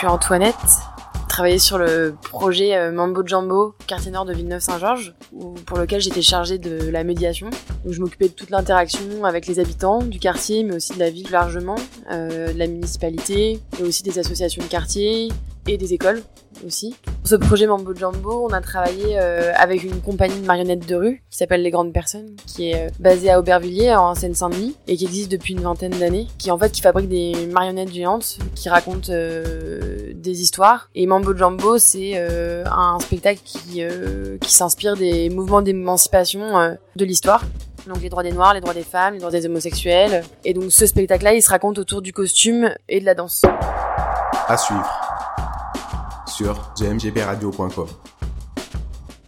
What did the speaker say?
suis Antoinette. Travaillé sur le projet euh, Mambo Jumbo, quartier nord de Villeneuve-Saint-Georges, pour lequel j'étais chargée de la médiation. Donc je m'occupais de toute l'interaction avec les habitants du quartier, mais aussi de la ville largement, euh, de la municipalité, et aussi des associations de quartier et des écoles aussi. Ce projet Mambo Jumbo, on a travaillé euh, avec une compagnie de marionnettes de rue qui s'appelle Les Grandes Personnes, qui est euh, basée à Aubervilliers en Seine-Saint-Denis et qui existe depuis une vingtaine d'années, qui en fait qui fabrique des marionnettes géantes qui racontent euh, des histoires. Et Mambo Jumbo, c'est euh, un spectacle qui, euh, qui s'inspire des mouvements d'émancipation euh, de l'histoire. Donc les droits des noirs, les droits des femmes, les droits des homosexuels. Et donc ce spectacle-là, il se raconte autour du costume et de la danse. À suivre sur gmgbradio.com.